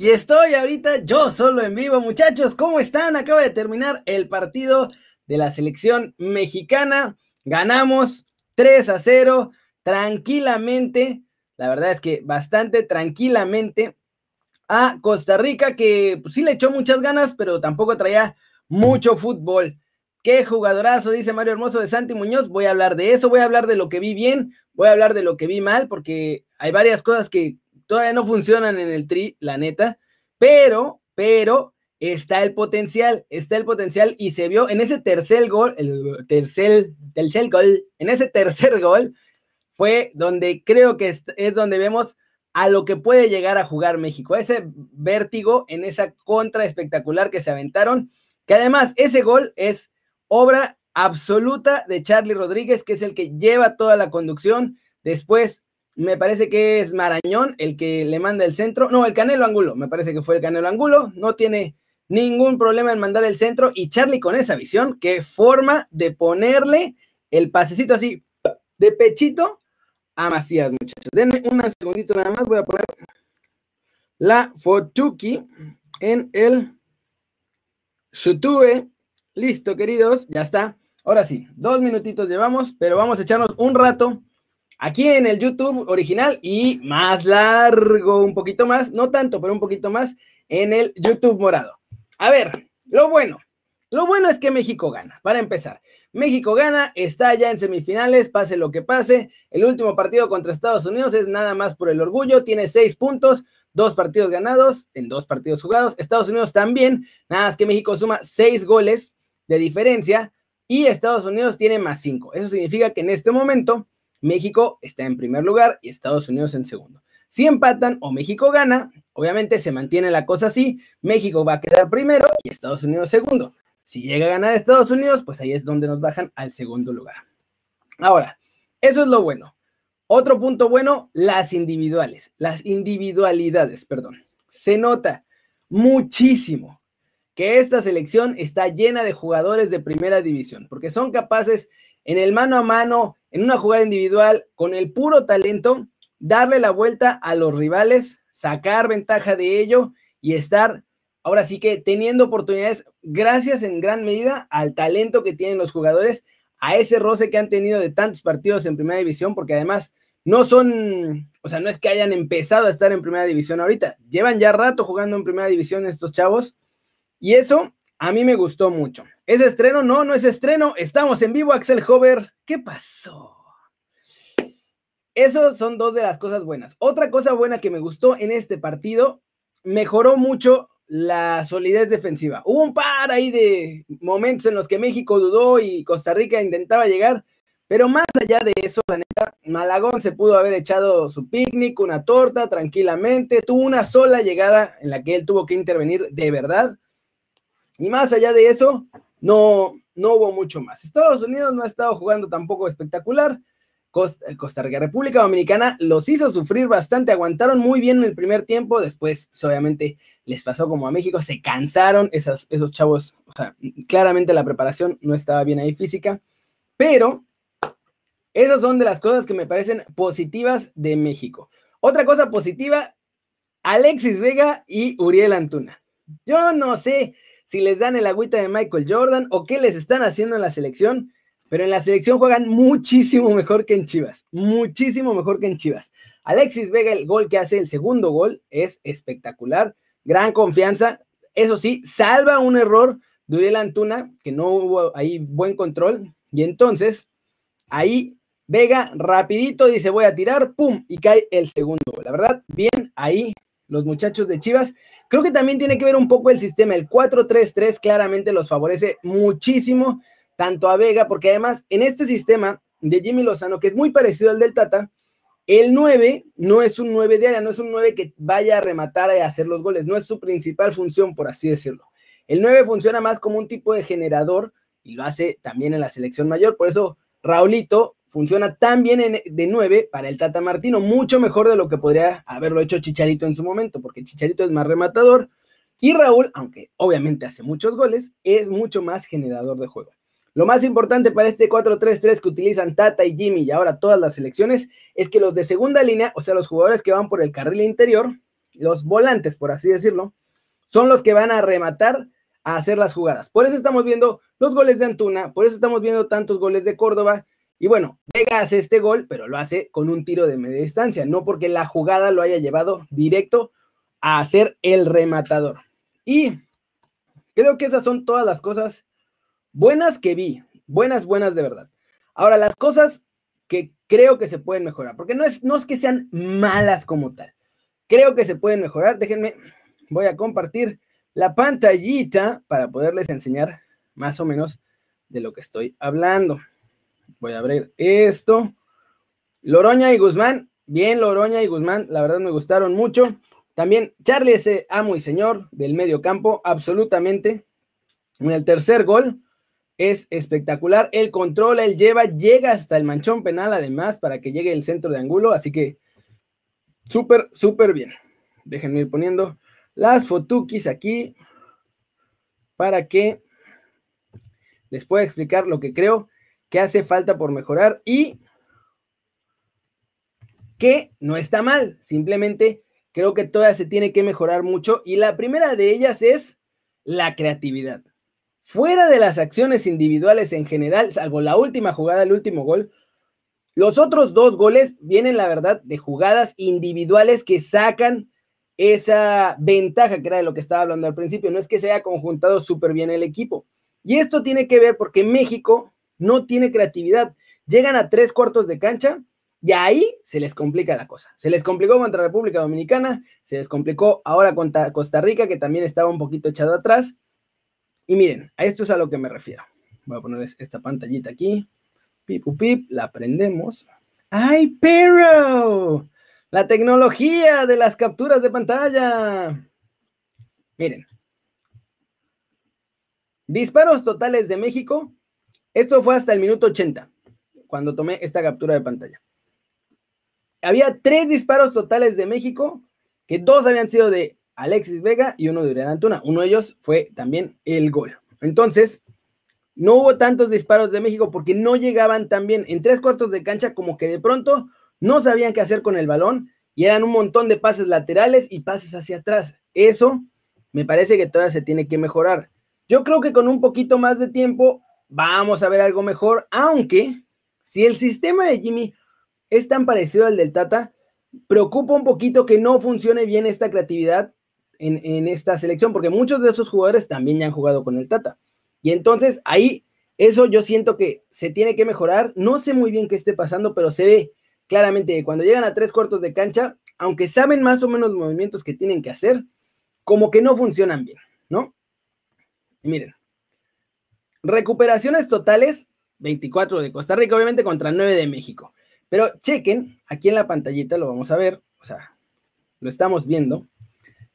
Y estoy ahorita yo solo en vivo, muchachos. ¿Cómo están? Acaba de terminar el partido de la selección mexicana. Ganamos 3 a 0 tranquilamente. La verdad es que bastante tranquilamente a Costa Rica, que pues, sí le echó muchas ganas, pero tampoco traía mucho fútbol. Qué jugadorazo, dice Mario Hermoso de Santi Muñoz. Voy a hablar de eso, voy a hablar de lo que vi bien, voy a hablar de lo que vi mal, porque hay varias cosas que todavía no funcionan en el tri, la neta, pero, pero está el potencial, está el potencial y se vio en ese tercer gol, el tercer, tercer gol, en ese tercer gol fue donde creo que es, es donde vemos a lo que puede llegar a jugar México, ese vértigo en esa contra espectacular que se aventaron, que además ese gol es obra absoluta de Charlie Rodríguez, que es el que lleva toda la conducción. Después me parece que es Marañón el que le manda el centro. No, el Canelo Angulo, me parece que fue el Canelo Angulo. No tiene ningún problema en mandar el centro. Y Charlie con esa visión, qué forma de ponerle el pasecito así de pechito a Macías, muchachos. Denme un segundito nada más. Voy a poner la Fotuki en el Shutue. Listo, queridos, ya está. Ahora sí, dos minutitos llevamos, pero vamos a echarnos un rato aquí en el YouTube original y más largo, un poquito más, no tanto, pero un poquito más en el YouTube morado. A ver, lo bueno, lo bueno es que México gana, para empezar. México gana, está ya en semifinales, pase lo que pase. El último partido contra Estados Unidos es nada más por el orgullo, tiene seis puntos, dos partidos ganados en dos partidos jugados. Estados Unidos también, nada más que México suma seis goles de diferencia y Estados Unidos tiene más cinco. Eso significa que en este momento México está en primer lugar y Estados Unidos en segundo. Si empatan o México gana, obviamente se mantiene la cosa así, México va a quedar primero y Estados Unidos segundo. Si llega a ganar Estados Unidos, pues ahí es donde nos bajan al segundo lugar. Ahora, eso es lo bueno. Otro punto bueno, las individuales, las individualidades, perdón. Se nota muchísimo que esta selección está llena de jugadores de primera división, porque son capaces en el mano a mano, en una jugada individual, con el puro talento, darle la vuelta a los rivales, sacar ventaja de ello y estar ahora sí que teniendo oportunidades gracias en gran medida al talento que tienen los jugadores, a ese roce que han tenido de tantos partidos en primera división, porque además no son, o sea, no es que hayan empezado a estar en primera división ahorita, llevan ya rato jugando en primera división estos chavos y eso a mí me gustó mucho. ¿Es estreno? No, no es estreno. Estamos en vivo, Axel Hover. ¿Qué pasó? Eso son dos de las cosas buenas. Otra cosa buena que me gustó en este partido, mejoró mucho la solidez defensiva. Hubo un par ahí de momentos en los que México dudó y Costa Rica intentaba llegar, pero más allá de eso, la neta, Malagón se pudo haber echado su picnic, una torta tranquilamente, tuvo una sola llegada en la que él tuvo que intervenir de verdad y más allá de eso, no, no hubo mucho más. Estados Unidos no ha estado jugando tampoco espectacular. Costa, Rica, República Dominicana los hizo sufrir bastante, aguantaron muy bien en el primer tiempo, después pues, obviamente les pasó como a México, se cansaron esos, esos chavos, o sea, claramente la preparación no estaba bien ahí física, pero esas son de las cosas que me parecen positivas de México. Otra cosa positiva, Alexis Vega y Uriel Antuna. Yo no sé, si les dan el agüita de Michael Jordan o qué les están haciendo en la selección, pero en la selección juegan muchísimo mejor que en Chivas, muchísimo mejor que en Chivas. Alexis Vega, el gol que hace, el segundo gol, es espectacular, gran confianza, eso sí, salva un error de Uriel Antuna, que no hubo ahí buen control, y entonces ahí Vega rapidito dice voy a tirar, pum, y cae el segundo. La verdad, bien ahí los muchachos de Chivas. Creo que también tiene que ver un poco el sistema. El 4-3-3 claramente los favorece muchísimo, tanto a Vega, porque además en este sistema de Jimmy Lozano, que es muy parecido al del Tata, el 9 no es un 9 de área, no es un 9 que vaya a rematar y hacer los goles, no es su principal función, por así decirlo. El 9 funciona más como un tipo de generador y lo hace también en la selección mayor, por eso Raulito funciona tan bien de 9 para el Tata Martino, mucho mejor de lo que podría haberlo hecho Chicharito en su momento, porque Chicharito es más rematador y Raúl, aunque obviamente hace muchos goles, es mucho más generador de juego. Lo más importante para este 4-3-3 que utilizan Tata y Jimmy y ahora todas las selecciones es que los de segunda línea, o sea, los jugadores que van por el carril interior, los volantes, por así decirlo, son los que van a rematar a hacer las jugadas. Por eso estamos viendo los goles de Antuna, por eso estamos viendo tantos goles de Córdoba. Y bueno, Vega hace este gol, pero lo hace con un tiro de media distancia, no porque la jugada lo haya llevado directo a ser el rematador. Y creo que esas son todas las cosas buenas que vi, buenas, buenas de verdad. Ahora, las cosas que creo que se pueden mejorar, porque no es, no es que sean malas como tal, creo que se pueden mejorar. Déjenme, voy a compartir la pantallita para poderles enseñar más o menos de lo que estoy hablando. Voy a abrir esto. Loroña y Guzmán, bien Loroña y Guzmán, la verdad me gustaron mucho. También Charlie ese amo y señor del medio campo, absolutamente. En el tercer gol es espectacular. Él controla, él lleva, llega hasta el manchón penal además para que llegue el centro de ángulo. Así que súper, súper bien. Déjenme ir poniendo las fotukis aquí para que les pueda explicar lo que creo que hace falta por mejorar y que no está mal, simplemente creo que todavía se tiene que mejorar mucho y la primera de ellas es la creatividad. Fuera de las acciones individuales en general, salvo la última jugada, el último gol, los otros dos goles vienen, la verdad, de jugadas individuales que sacan esa ventaja que era de lo que estaba hablando al principio. No es que se haya conjuntado súper bien el equipo. Y esto tiene que ver porque México no tiene creatividad. Llegan a tres cuartos de cancha y ahí se les complica la cosa. Se les complicó contra República Dominicana, se les complicó ahora contra Costa Rica, que también estaba un poquito echado atrás. Y miren, a esto es a lo que me refiero. Voy a ponerles esta pantallita aquí. Pip, pip, la prendemos. ¡Ay, pero! La tecnología de las capturas de pantalla. Miren. Disparos totales de México. Esto fue hasta el minuto 80, cuando tomé esta captura de pantalla. Había tres disparos totales de México, que dos habían sido de Alexis Vega y uno de Urián Antuna. Uno de ellos fue también el gol. Entonces, no hubo tantos disparos de México porque no llegaban tan bien. En tres cuartos de cancha, como que de pronto no sabían qué hacer con el balón y eran un montón de pases laterales y pases hacia atrás. Eso me parece que todavía se tiene que mejorar. Yo creo que con un poquito más de tiempo vamos a ver algo mejor, aunque si el sistema de Jimmy es tan parecido al del Tata, preocupa un poquito que no funcione bien esta creatividad en, esta selección, porque muchos de esos jugadores también ya han jugado con el Tata. Y entonces ahí, eso yo siento que se tiene que mejorar. No sé muy bien qué esté pasando, pero se ve claramente que cuando llegan a tres cuartos de cancha, aunque saben más o menos los movimientos que tienen que hacer, como que no funcionan bien, ¿no? Y miren, recuperaciones totales, 24 de Costa Rica, obviamente contra 9 de México. Pero chequen, aquí en la pantallita lo vamos a ver, o sea, lo estamos viendo.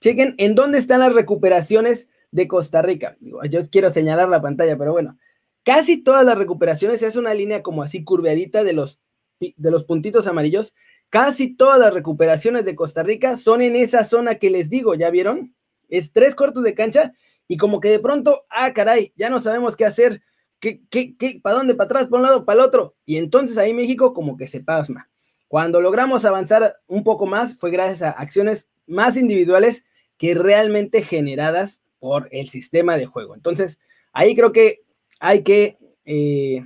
Chequen en dónde están las recuperaciones de Costa Rica. yo quiero señalar la pantalla, pero bueno, casi todas las recuperaciones se hace una línea como así curveadita de los, de los puntitos amarillos. Casi todas las recuperaciones de Costa Rica son en esa zona que les digo, ¿ya vieron? Es tres cuartos de cancha y como que de pronto, ah, caray, ya no sabemos qué hacer. ¿Qué, qué, qué? ¿Para dónde? ¿Para atrás? ¿Para un lado? ¿Para el otro? Y entonces ahí México como que se pasma. Cuando logramos avanzar un poco más fue gracias a acciones más individuales que realmente generadas por el sistema de juego. Entonces, ahí creo que hay que eh,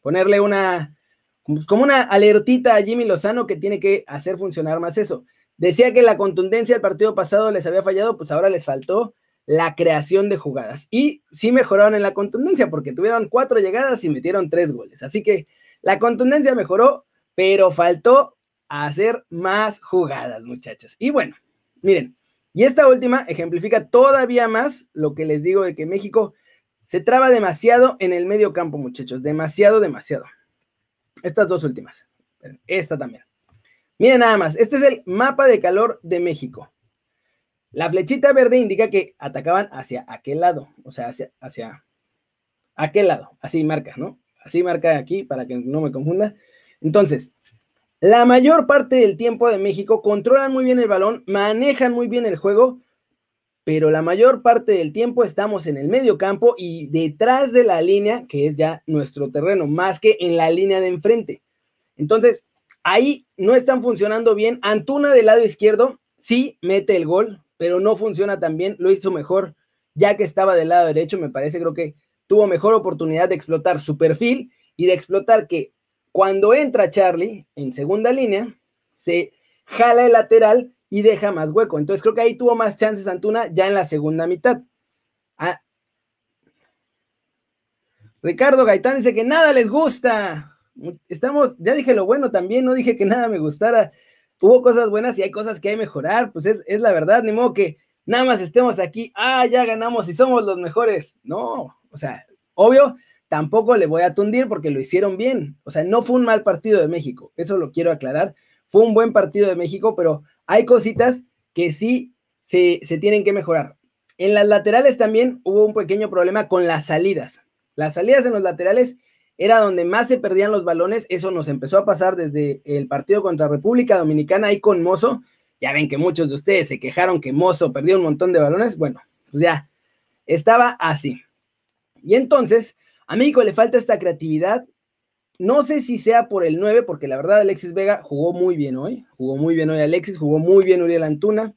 ponerle una, pues, como una alertita a Jimmy Lozano que tiene que hacer funcionar más eso. Decía que la contundencia del partido pasado les había fallado, pues ahora les faltó la creación de jugadas. Y sí mejoraron en la contundencia porque tuvieron cuatro llegadas y metieron tres goles. Así que la contundencia mejoró, pero faltó hacer más jugadas, muchachos. Y bueno, miren, y esta última ejemplifica todavía más lo que les digo de que México se traba demasiado en el medio campo, muchachos. Demasiado, demasiado. Estas dos últimas. Esta también. Miren nada más. Este es el mapa de calor de México. La flechita verde indica que atacaban hacia aquel lado. O sea, hacia, hacia aquel lado. Así marca, ¿no? Así marca aquí para que no me confunda. Entonces, la mayor parte del tiempo de México controlan muy bien el balón, manejan muy bien el juego, pero la mayor parte del tiempo estamos en el medio campo y detrás de la línea, que es ya nuestro terreno, más que en la línea de enfrente. Entonces, ahí no están funcionando bien. Antuna del lado izquierdo sí mete el gol, pero no funciona tan bien, lo hizo mejor ya que estaba del lado derecho, me parece, creo que tuvo mejor oportunidad de explotar su perfil y de explotar que cuando entra Charlie en segunda línea, se jala el lateral y deja más hueco. Entonces creo que ahí tuvo más chances Antuna ya en la segunda mitad. Ah. Ricardo Gaitán dice que nada les gusta. Estamos, ya dije lo bueno también, no dije que nada me gustara. Hubo cosas buenas y hay cosas que hay que mejorar, pues es, es la verdad, ni modo que nada más estemos aquí, ah, ya ganamos y somos los mejores. No, o sea, obvio, tampoco le voy a tundir porque lo hicieron bien. O sea, no fue un mal partido de México, eso lo quiero aclarar. Fue un buen partido de México, pero hay cositas que sí se, se tienen que mejorar. En las laterales también hubo un pequeño problema con las salidas. Las salidas en los laterales era donde más se perdían los balones. Eso nos empezó a pasar desde el partido contra República Dominicana ahí con Mozo. Ya ven que muchos de ustedes se quejaron que Mozo perdió un montón de balones. Bueno, pues ya estaba así. Y entonces, a México le falta esta creatividad. No sé si sea por el 9, porque la verdad Alexis Vega jugó muy bien hoy. Jugó muy bien hoy Alexis, jugó muy bien Uriel Antuna.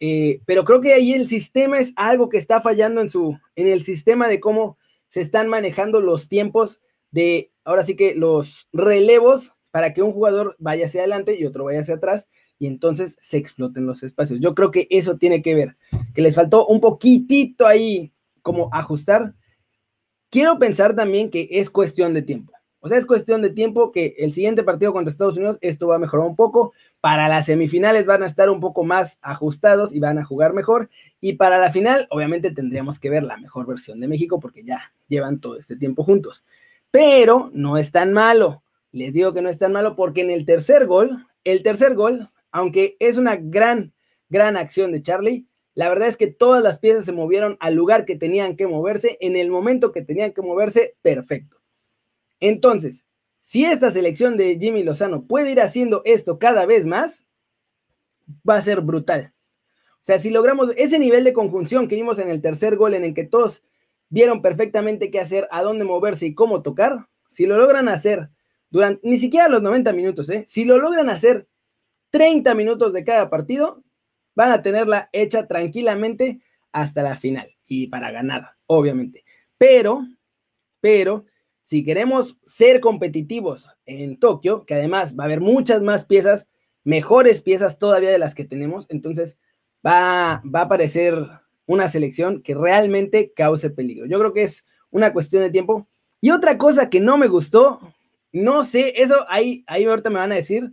Eh, pero creo que ahí el sistema es algo que está fallando en, su, en el sistema de cómo se están manejando los tiempos de, ahora sí que los relevos para que un jugador vaya hacia adelante y otro vaya hacia atrás y entonces se exploten los espacios. Yo creo que eso tiene que ver, que les faltó un poquitito ahí como ajustar Quiero pensar también que es cuestión de tiempo. O sea, es cuestión de tiempo que el siguiente partido contra Estados Unidos esto va a mejorar un poco. Para las semifinales van a estar un poco más ajustados y van a jugar mejor. Y para la final, obviamente tendríamos que ver la mejor versión de México porque ya llevan todo este tiempo juntos. Pero no es tan malo. Les digo que no es tan malo porque en el tercer gol, el tercer gol, aunque es una gran, gran acción de Charlie, la verdad es que todas las piezas se movieron al lugar que tenían que moverse, en el momento que tenían que moverse, perfecto. Entonces, si esta selección de Jimmy Lozano puede ir haciendo esto cada vez más, va a ser brutal. O sea, si logramos ese nivel de conjunción que vimos en el tercer gol, en el que todos vieron perfectamente qué hacer, a dónde moverse y cómo tocar, si lo logran hacer durante ni siquiera los 90 minutos, ¿eh? si lo logran hacer 30 minutos de cada partido, van a tenerla hecha tranquilamente hasta la final y para ganar, obviamente. Pero, pero, si queremos ser competitivos en Tokio, que además va a haber muchas más piezas, mejores piezas todavía de las que tenemos, entonces va, va a aparecer una selección que realmente cause peligro. Yo creo que es una cuestión de tiempo. Y otra cosa que no me gustó, no sé, eso ahí, ahí ahorita me van a decir,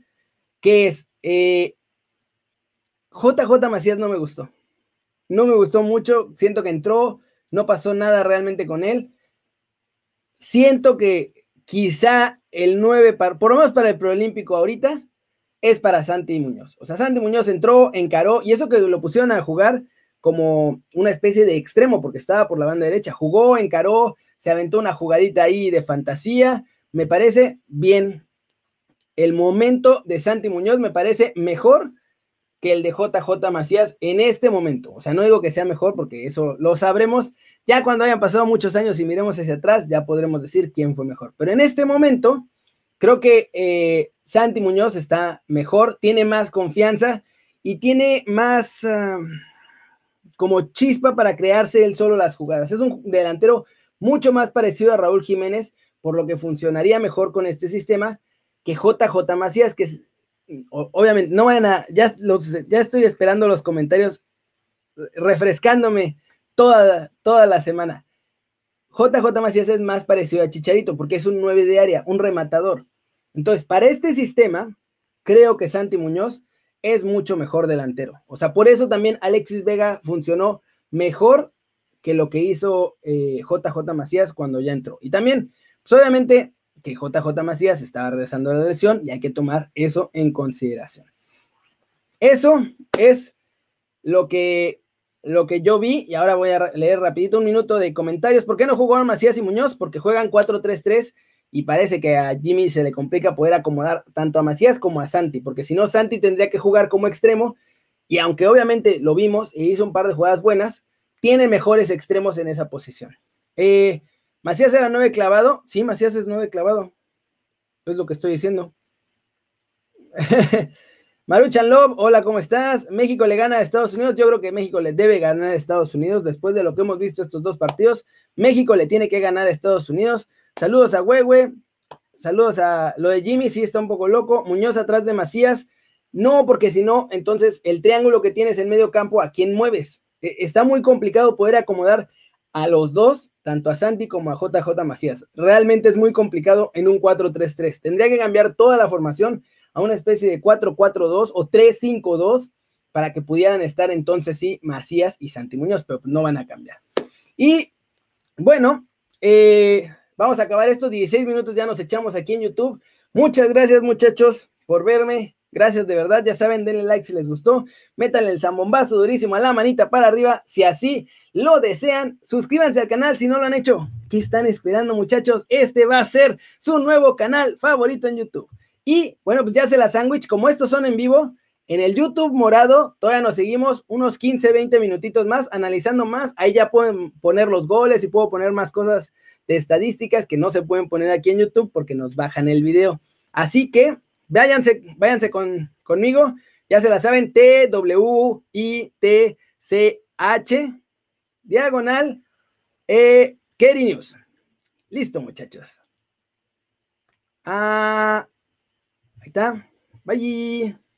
que es, eh, JJ Macías no me gustó. No me gustó mucho. Siento que entró, no pasó nada realmente con él. Siento que quizá el 9, por lo menos para el Proolímpico ahorita, es para Santi Muñoz. O sea, Santi Muñoz entró, encaró, y eso que lo pusieron a jugar como una especie de extremo, porque estaba por la banda derecha. Jugó, encaró, se aventó una jugadita ahí de fantasía. Me parece bien. El momento de Santi Muñoz me parece mejor que el de JJ Macías en este momento. O sea, no digo que sea mejor porque eso lo sabremos. Ya cuando hayan pasado muchos años y miremos hacia atrás, ya podremos decir quién fue mejor. Pero en este momento, creo que eh, Santi Muñoz está mejor, tiene más confianza y tiene más ah, como chispa para crearse él solo las jugadas. Es un delantero mucho más parecido a Raúl Jiménez, por lo que funcionaría mejor con este sistema que JJ Macías, que obviamente, no vayan a, ya, ya estoy esperando los comentarios, refrescándome toda, toda la semana. JJ Macías es más parecido a Chicharito porque es un 9 de área, un rematador. Entonces, para este sistema, creo que Santi Muñoz es mucho mejor delantero. O sea, por eso también Alexis Vega funcionó mejor que lo que hizo JJ eh, Macías cuando ya entró. Y también, pues obviamente, que JJ Macías estaba regresando a la lesión y hay que tomar eso en consideración. Eso es lo que, lo que yo vi y ahora voy a leer rapidito un minuto de comentarios. ¿Por qué no jugaron Macías y Muñoz? Porque juegan 4-3-3 y parece que a Jimmy se le complica poder acomodar tanto a Macías como a Santi, porque si no, Santi tendría que jugar como extremo y aunque obviamente lo vimos e hizo un par de jugadas buenas, tiene mejores extremos en esa posición. Eh, Macías era nueve clavado. Sí, Macías es nueve clavado. Es lo que estoy diciendo. Maruchan Love, hola, ¿cómo estás? México le gana a Estados Unidos. Yo creo que México le debe ganar a Estados Unidos después de lo que hemos visto estos dos partidos. México le tiene que ganar a Estados Unidos. Saludos a Huehue. Saludos a lo de Jimmy, sí está un poco loco. Muñoz atrás de Macías. No, porque si no, entonces el triángulo que tienes en medio campo, ¿a quién mueves? E, está muy complicado poder acomodar a los dos, tanto a Santi como a JJ Macías. Realmente es muy complicado en un 4-3-3. Tendría que cambiar toda la formación a una especie de 4-4-2 o 3-5-2 para que pudieran estar entonces sí Macías y Santi Muñoz, pero no van a cambiar. Y bueno, eh, vamos a acabar estos 16 minutos, ya nos echamos aquí en YouTube. Muchas gracias muchachos por verme. Gracias de verdad, ya saben, denle like si les gustó, métanle el zambombazo durísimo a la manita para arriba, si así lo desean, suscríbanse al canal si no lo han hecho. ¿Qué están esperando muchachos? Este va a ser su nuevo canal favorito en YouTube. Y bueno, pues ya se la sándwich, como estos son en vivo, en el YouTube morado todavía nos seguimos unos 15, 20 minutitos más, analizando más, ahí ya pueden poner los goles y puedo poner más cosas de estadísticas que no se pueden poner aquí en YouTube porque nos bajan el video. Así que váyanse, váyanse con, conmigo, ya se la saben, T-W-I-T-C-H, diagonal, eh, News. Listo, muchachos. Ah, Ahí está. Bye.